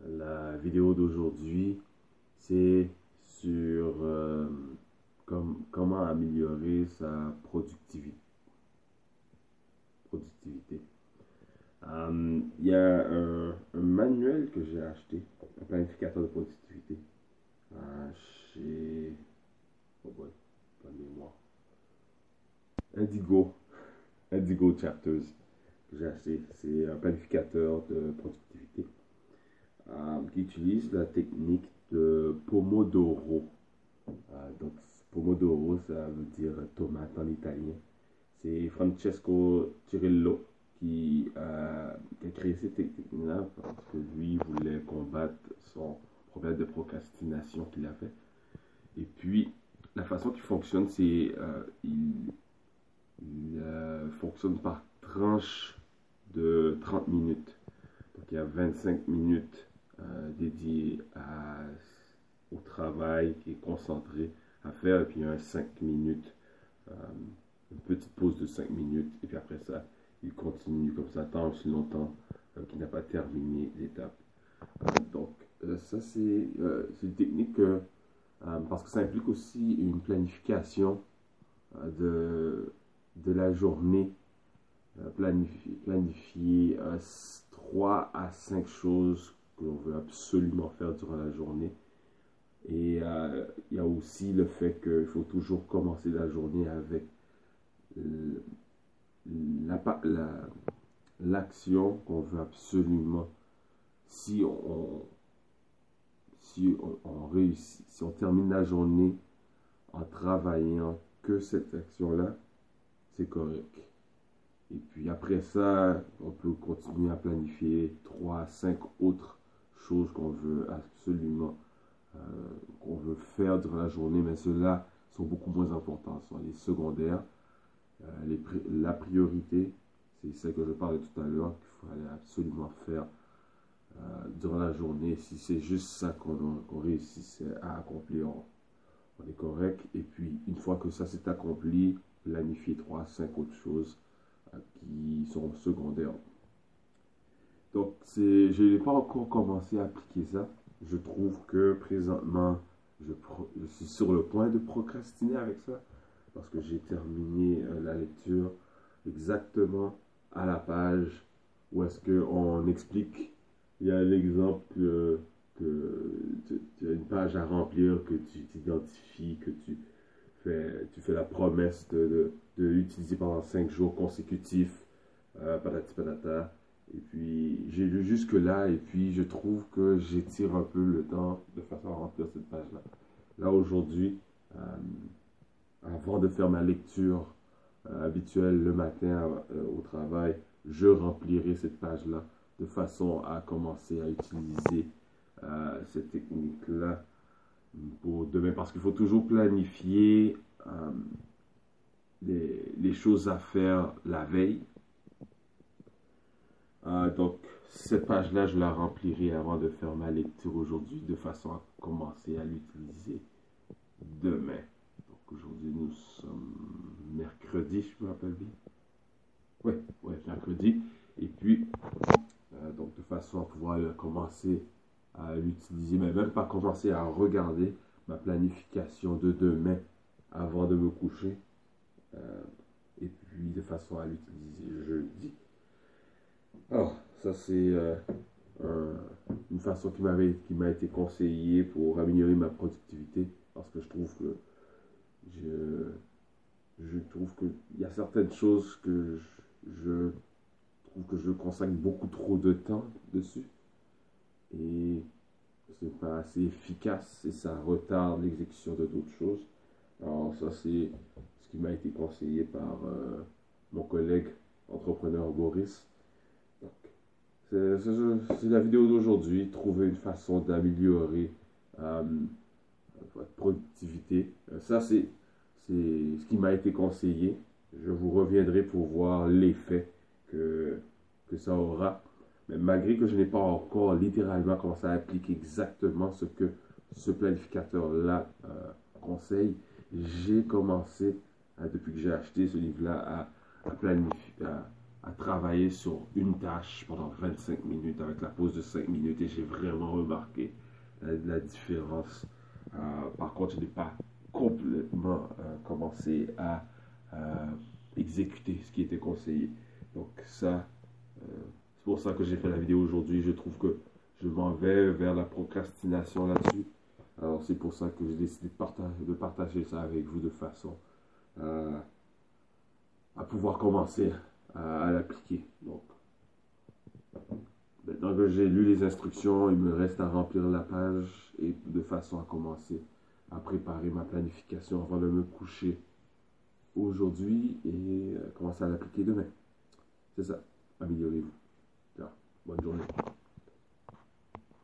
La vidéo d'aujourd'hui, c'est sur euh, comment améliorer sa productivité. productivité. Euh, il y a un, manuel que j'ai acheté, un planificateur de productivité, euh, chez oh pas mémoire. Indigo, Indigo Chapters C'est un planificateur de productivité euh, qui utilise la technique de Pomodoro. Euh, donc, Pomodoro, ça veut dire tomate en italien. C'est Francesco Cirillo qui, euh, qui, a créé cette technique-là parce que lui voulait combattre son problème de procrastination qu'il avait. Et puis, la façon qu'il fonctionne, c'est il fonctionne par tranche de 30 minutes. Donc il y a 25 minutes euh, dédiées au travail qui est concentré à faire, et puis il y a 5 minutes, euh, une petite pause de 5 minutes, et puis après ça, il continue comme ça tant aussi longtemps euh, qu'il n'a pas terminé l'étape. donc ça c'est une technique parce que ça implique aussi une planification de, de la journée euh, planifier, planifier 3 à 5 choses que l'on veut absolument faire durant la journée. Et euh, il y a aussi le fait qu'il faut toujours commencer la journée avec l'action qu'on veut absolument. Si on, si on, réussit, si on termine la journée en travaillant que cette action-là, c'est correct. Et puis après ça, on peut continuer à planifier trois, cinq autres choses qu'on veut absolument, euh, qu'on veut faire durant la journée, mais ceux-là sont beaucoup moins importants, sont les secondaires. Euh, la priorité, c'est ce que je parlais tout à l'heure, qu'il faut absolument faire euh, durant la journée. Si c'est juste ça qu'on réussit à accomplir, on, est correct. Et puis, une fois que ça s'est accompli, planifier trois, cinq autres choses qui sont secondaires. Donc, je n'ai pas encore commencé à appliquer ça. Je trouve que présentement, je, suis sur le point de procrastiner avec ça parce que j'ai terminé euh, la lecture exactement à la page où est-ce qu'on explique, il y a l'exemple que tu, as une page à remplir, que tu t'identifies, que tu tu fais la promesse de de l'utiliser pendant 5 jours consécutifs, euh, patati patata. Et puis, j'ai lu jusque-là, et puis je trouve que j'étire un peu le temps de façon à remplir cette page-là. Là, aujourd'hui, euh, avant de faire ma lecture euh, habituelle le matin euh, au travail, je remplirai cette page-là de façon à commencer à utiliser cette technique-là pour demain. Parce qu'il faut toujours planifier les, choses à faire la veille. Euh, donc, cette page-là, je la remplirai avant de faire ma lecture aujourd'hui, de façon à commencer à l'utiliser demain. Donc, aujourd'hui, nous sommes mercredi, je me rappelle bien. Oui, ouais, mercredi. Et puis, euh, donc, de façon à pouvoir commencer à l'utiliser, mais même pas commencer à regarder ma planification de demain avant de me coucher euh, et puis de façon à l'utiliser jeudi. Alors, ça c'est euh, une façon qui m'a été conseillée pour améliorer ma productivité parce que je trouve que je, je trouve qu'il y a certaines choses que je, trouve que je consacre beaucoup trop de temps dessus et c'est pas assez efficace et ça retarde l'exécution de d'autres choses. Alors ça c'est qui m'a été conseillé par euh, mon collègue entrepreneur Boris. C'est la vidéo d'aujourd'hui, trouver une façon d'améliorer euh, votre productivité. Euh, ça, c'est ce qui m'a été conseillé. Je vous reviendrai pour voir l'effet que, que ça aura. Mais malgré que je n'ai pas encore littéralement commencé à appliquer exactement ce que ce planificateur-là conseille, j'ai commencé depuis que j'ai acheté ce livre-là, à, planifier, à travailler sur une tâche pendant 25 minutes avec la pause de 5 minutes et j'ai vraiment remarqué la, différence. Euh, par contre, je n'ai pas complètement euh, commencé à exécuter ce qui était conseillé. Donc ça, pour ça que j'ai fait la vidéo aujourd'hui. Je trouve que je m'en vais vers la procrastination là-dessus. Alors c'est pour ça que j'ai décidé de partager, de partager, ça avec vous de façon à pouvoir commencer à, l'appliquer. Donc, maintenant que j'ai lu les instructions, il me reste à remplir la page et de façon à commencer à préparer ma planification avant de me coucher aujourd'hui et commencer à l'appliquer demain. C'est ça. Améliorez-vous. 关注内